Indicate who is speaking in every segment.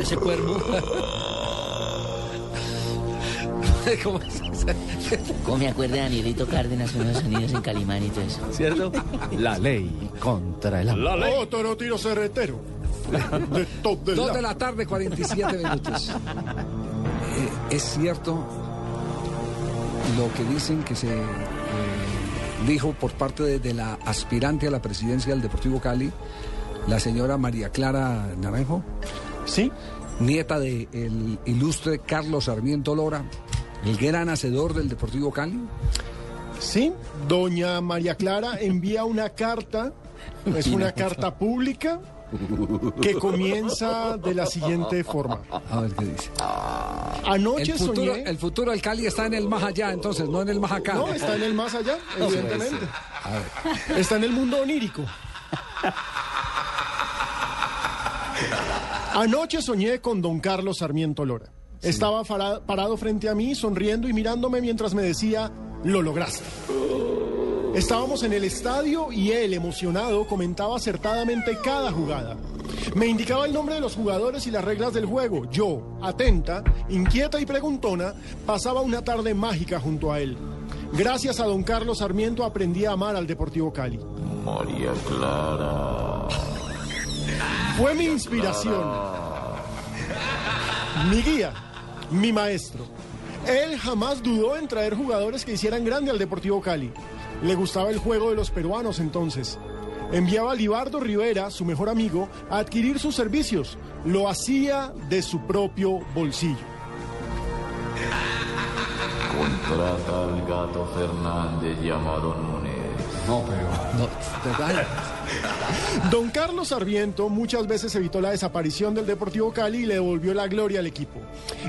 Speaker 1: Ese cuervo. ¿Cómo es?
Speaker 2: ¿Cómo me acuerda Danielito Cárdenas unos sonidos en Calimán y todo eso?
Speaker 1: ¿Cierto? La ley contra el hambre.
Speaker 3: Otro tiro cerretero. De top
Speaker 1: Dos
Speaker 3: la-
Speaker 1: de la tarde, 47 minutos. Eh, es cierto lo que dicen que se eh, dijo por parte de, de la aspirante a la presidencia del Deportivo Cali, la señora María Clara Naranjo,
Speaker 3: Sí,
Speaker 1: nieta del ilustre Carlos Sarmiento Lora, el gran hacedor del Deportivo Cali.
Speaker 3: sí. Doña María Clara envía una carta. Es una carta pública que comienza de la siguiente forma.
Speaker 1: A ver qué dice.
Speaker 3: Anoche
Speaker 1: El futuro,
Speaker 3: soñé.
Speaker 1: el futuro del Cali está en el más allá, entonces, no en el más acá.
Speaker 3: No, está en el más allá, evidentemente. Está en el mundo onírico. Anoche soñé con don Carlos Sarmiento Lora. Estaba parado frente a mí, sonriendo y mirándome mientras me decía, lo lograste. Estábamos en el estadio y él, emocionado, comentaba acertadamente cada jugada. Me indicaba el nombre de los jugadores y las reglas del juego. Yo, atenta, inquieta y preguntona, pasaba una tarde mágica junto a él. Gracias a don Carlos Sarmiento aprendí a amar al Deportivo Cali.
Speaker 4: María Clara.
Speaker 3: Fue mi inspiración, mi guía, mi maestro. Él jamás dudó en traer jugadores que hicieran grande al Deportivo Cali. Le gustaba el juego de los peruanos entonces. Enviaba a Libardo Rivera, su mejor amigo, a adquirir sus servicios. Lo hacía de su propio bolsillo.
Speaker 4: Contrata al gato Fernández llamado Núñez.
Speaker 1: No, pero. No, ¿verdad?
Speaker 3: Don Carlos Sarmiento muchas veces evitó la desaparición del Deportivo Cali y le devolvió la gloria al equipo.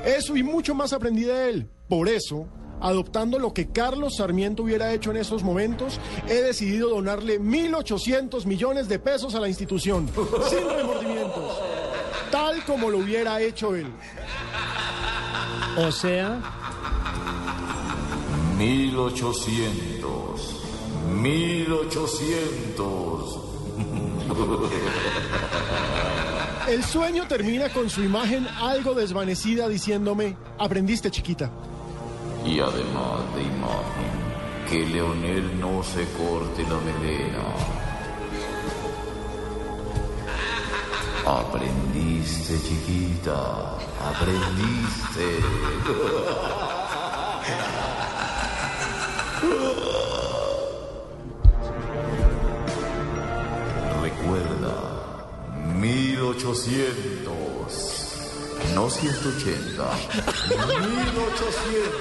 Speaker 3: Eso y mucho más aprendí de él. Por eso, adoptando lo que Carlos Sarmiento hubiera hecho en esos momentos, he decidido donarle 1.800 millones de pesos a la institución, sin remordimientos, tal como lo hubiera hecho él.
Speaker 5: O sea,
Speaker 4: 1800. 1800.
Speaker 3: El sueño termina con su imagen algo desvanecida diciéndome, aprendiste chiquita.
Speaker 4: Y además de imagen, que Leonel no se corte la melena. Aprendiste, chiquita. Aprendiste. 1800. No 180. 1800.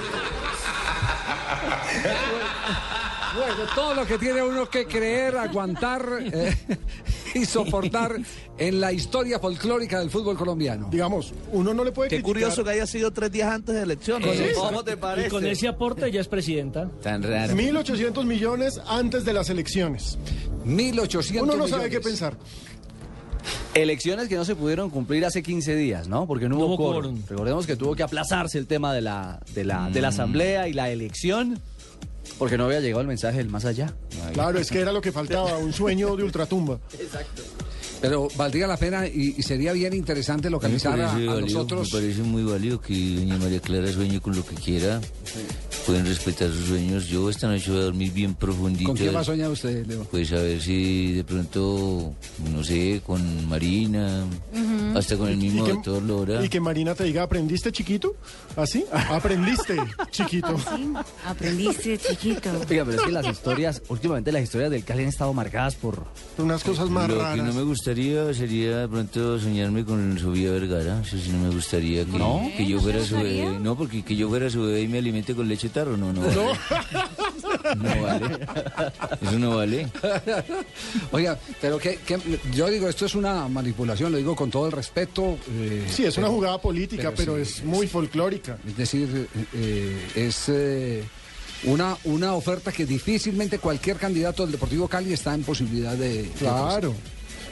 Speaker 1: Bueno, todo lo que tiene uno que creer, aguantar eh, y soportar en la historia folclórica del fútbol colombiano.
Speaker 3: Digamos, uno no le puede
Speaker 6: Qué
Speaker 3: criticar.
Speaker 6: curioso que haya sido tres días antes de elecciones. ¿Cómo te
Speaker 5: y
Speaker 6: parece?
Speaker 5: con ese aporte ya es presidenta.
Speaker 6: Tan raro.
Speaker 3: 1.800 millones antes de las elecciones.
Speaker 1: 1800
Speaker 3: Uno no sabe qué pensar.
Speaker 7: Elecciones que no se pudieron cumplir hace 15 días, ¿no? Porque no hubo,
Speaker 5: No hubo
Speaker 7: quórum.
Speaker 5: quórum.
Speaker 7: Recordemos que tuvo que aplazarse el tema de la, de la, de la asamblea y la elección porque no había llegado el mensaje del más allá.
Speaker 3: Claro, es que era lo que faltaba, un sueño de ultratumba.
Speaker 1: Pero valdría la pena y, y sería bien interesante localizar a, a nosotros.
Speaker 2: Me parece muy válido que doña María Clara sueñe con lo que quiera. Pueden respetar sus sueños. Yo esta noche voy a dormir bien profundito.
Speaker 1: ¿Con a soñar usted, Leo?
Speaker 2: Pues a ver si de pronto, no sé, con Marina, Hasta con el mismo
Speaker 3: que-
Speaker 2: doctor Lora.
Speaker 3: Y que Marina te diga, ¿aprendiste chiquito? ¿Así? Aprendiste chiquito.
Speaker 8: Sí, aprendiste, chiquito.
Speaker 7: Oiga, pero es que las historias, últimamente las historias del Cali han estado marcadas por...
Speaker 3: Unas cosas más
Speaker 2: Lo que
Speaker 3: raras.
Speaker 2: no me gustaría sería de pronto soñarme con Sofía Vergara. Eso sí no me gustaría que,
Speaker 7: ¿No?
Speaker 2: que yo
Speaker 8: ¿No
Speaker 2: fuera su bebé. No, porque que yo fuera su bebé y me alimente con leche tarro. No, no vale. No vale. Eso no vale.
Speaker 1: Oiga, pero que, que- yo digo, esto es una manipulación, lo digo con todo el respeto. eh,
Speaker 3: Sí, es una jugada política, pero,
Speaker 1: pero sí.
Speaker 3: es muy folclórica.
Speaker 1: Es decir, eh, es eh, una, una oferta que difícilmente cualquier candidato del Deportivo Cali está en posibilidad de... de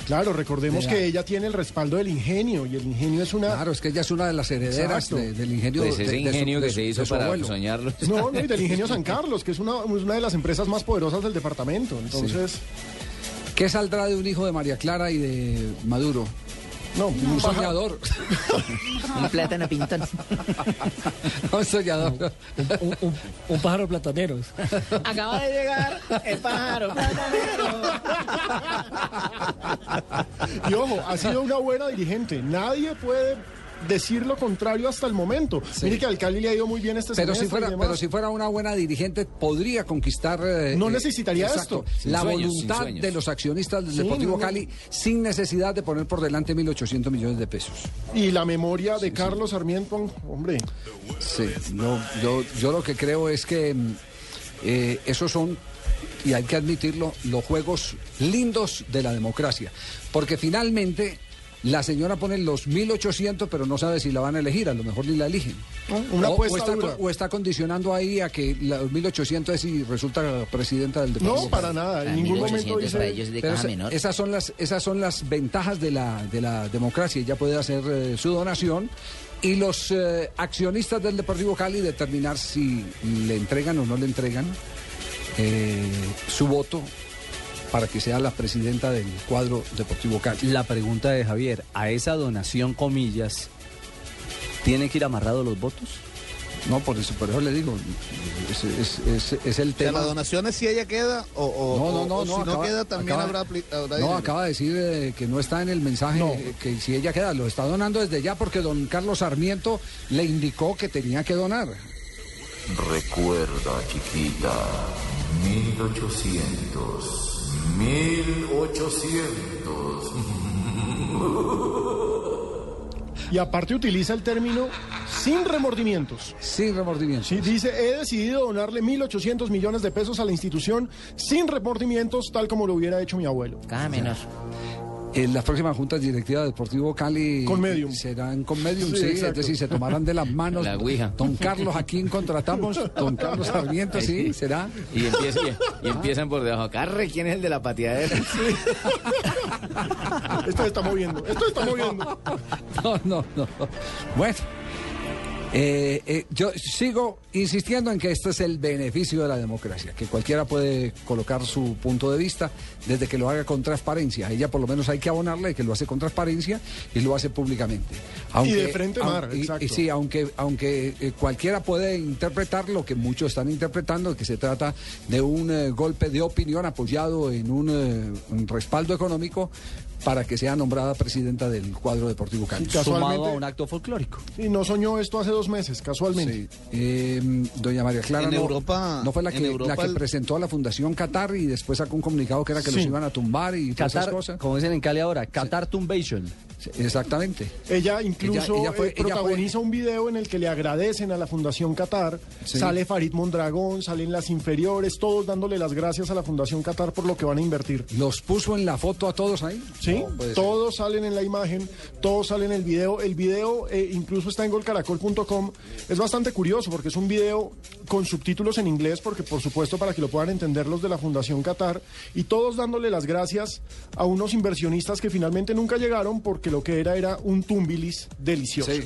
Speaker 3: Claro. Recordemos
Speaker 1: De
Speaker 3: que
Speaker 1: la-
Speaker 3: ella tiene el respaldo del ingenio y el ingenio es una...
Speaker 1: Claro, es que ella es una de las herederas de- del ingenio.
Speaker 2: Pues
Speaker 1: de-
Speaker 2: ese
Speaker 1: de su-
Speaker 2: ingenio
Speaker 1: de
Speaker 2: que
Speaker 1: su-
Speaker 2: se hizo para
Speaker 1: abuelo.
Speaker 2: soñarlo.
Speaker 3: No, no, y del ingenio San Carlos, que es una, es una de las empresas más poderosas del departamento. Entonces,
Speaker 1: ¿Qué saldrá de un hijo de María Clara y de Maduro?
Speaker 3: No,
Speaker 1: Un soñador.
Speaker 7: Un plátano pintón.
Speaker 1: un soñador.
Speaker 5: Un, un- un pájaro platanero.
Speaker 7: Acaba de llegar el pájaro.
Speaker 3: Y ojo, ha sido una buena dirigente. Nadie puede decir lo contrario hasta el momento. Mire que al Cali le ha ido muy bien este
Speaker 1: Pero si,
Speaker 3: y
Speaker 1: fuera,
Speaker 3: demás.
Speaker 1: pero si fuera una buena dirigente, podría conquistar. eh,
Speaker 3: No
Speaker 1: eh,
Speaker 3: necesitaría
Speaker 1: exacto,
Speaker 3: esto.
Speaker 1: La
Speaker 2: sueños,
Speaker 1: voluntad de los accionistas del
Speaker 3: Sí,
Speaker 1: Deportivo
Speaker 3: no, no.
Speaker 1: Cali sin necesidad de poner por delante 1.800 millones de pesos.
Speaker 3: Y la memoria de Carlos Sarmiento, hombre,
Speaker 1: Sí, yo, yo, yo lo que creo es que mm, eh, esos son, y hay que admitirlo, los juegos lindos de la democracia. Porque finalmente la señora pone los 1.800, pero no sabe si la van a elegir, a lo mejor ni la eligen.
Speaker 3: una
Speaker 1: o, está,
Speaker 3: dura.
Speaker 1: o está condicionando ahí a que los 1.800 es si resulta presidenta del departamento.
Speaker 3: No, para nada. En ningún momento dice...
Speaker 1: Pero esa- esas son las esas son las ventajas de la de la democracia. Ella puede hacer eh, su donación y los eh, accionistas del Deportivo Cali determinar si le entregan o no le entregan eh, su voto para que sea la presidenta del cuadro Deportivo Cali.
Speaker 7: La pregunta de Javier, a esa donación, comillas, ¿tiene que ir amarrado los votos?
Speaker 1: No, por eso, por eso le digo, es, es- es- es el
Speaker 6: O sea,
Speaker 1: tema.
Speaker 6: la donación es si ella queda o, o-
Speaker 1: No, no, no,
Speaker 6: o
Speaker 1: no,
Speaker 6: si no
Speaker 1: acaba-
Speaker 6: queda también
Speaker 1: acaba-
Speaker 6: habrá, apli- habrá
Speaker 1: No, acaba de decir eh, que no está en el mensaje
Speaker 3: No.
Speaker 1: eh, que si ella queda, lo está donando desde ya porque don Carlos Sarmiento le indicó que tenía que donar.
Speaker 4: Recuerda, chiquita, 1800, 1800.
Speaker 3: Y aparte utiliza el término sin remordimientos.
Speaker 1: Sin remordimiento.
Speaker 3: Sí, dice, he decidido donarle 1.800 millones de pesos a la institución sin remordimientos, tal como lo hubiera hecho mi abuelo.
Speaker 7: Cada menos.
Speaker 1: En las próximas juntas directivas del Deportivo Cali
Speaker 3: Con medium.
Speaker 1: serán con medium,
Speaker 3: Sí,
Speaker 1: sí, es decir, se tomarán de las manos.
Speaker 2: La ouija.
Speaker 1: Don Carlos, ¿a quién contratamos? Don Carlos Sarmiento, sí, será.
Speaker 2: Y, empieza- y- y empiezan por debajo. Carre, ¿quién es el de la pateadera?
Speaker 3: Esto se está moviendo, esto se está moviendo.
Speaker 1: No, no, no. Bueno, eh, eh, yo sigo insistiendo en que este es el beneficio de la democracia, que cualquiera puede colocar su punto de vista desde que lo haga con transparencia. Ella por lo menos hay que abonarle que lo hace con transparencia y lo hace públicamente.
Speaker 3: de frente, Mar,
Speaker 1: y- y
Speaker 3: exacto.
Speaker 1: sí, aunque, aunque eh, cualquiera puede interpretar lo que muchos están interpretando, que se trata de un eh, golpe de opinión apoyado en un, eh, un respaldo económico para que sea nombrada presidenta del cuadro deportivo Cali.
Speaker 7: Sumado a un acto folclórico.
Speaker 3: Y no soñó esto hace dos meses, casualmente.
Speaker 1: Sí. Eh, doña María Clara
Speaker 6: En
Speaker 1: no,
Speaker 6: Europa-
Speaker 1: no fue la que,
Speaker 6: Europa
Speaker 1: la que
Speaker 6: el-
Speaker 1: presentó a la Fundación Qatar y después sacó un comunicado que era que
Speaker 3: Sí.
Speaker 1: los iban a tumbar y todas esas
Speaker 7: Qatar,
Speaker 1: cosas.
Speaker 7: como dicen en Cali ahora, Qatar Tumbation.
Speaker 1: Sí, Exactamente.
Speaker 3: Ella incluso
Speaker 1: Ella- ella fue-
Speaker 3: eh,
Speaker 1: ella
Speaker 3: protagoniza un video en el que le agradecen a la Fundación Qatar.
Speaker 1: Sí.
Speaker 3: Sale Farid Mondragón, salen las inferiores, todos dándole las gracias a la Fundación Qatar por lo que van a invertir.
Speaker 1: ¿Los puso en la foto a todos ahí?
Speaker 3: Sí,
Speaker 1: No, puede ser.
Speaker 3: todos salen en la imagen, todos salen en el video. El video eh, incluso está en golcaracol.com. Es bastante curioso porque es un video con subtítulos en inglés, porque por supuesto para que lo puedan entender los de la Fundación Qatar, y todos dándole las gracias a unos inversionistas que finalmente nunca llegaron porque lo que era era un tumbilis delicioso.
Speaker 1: Sí.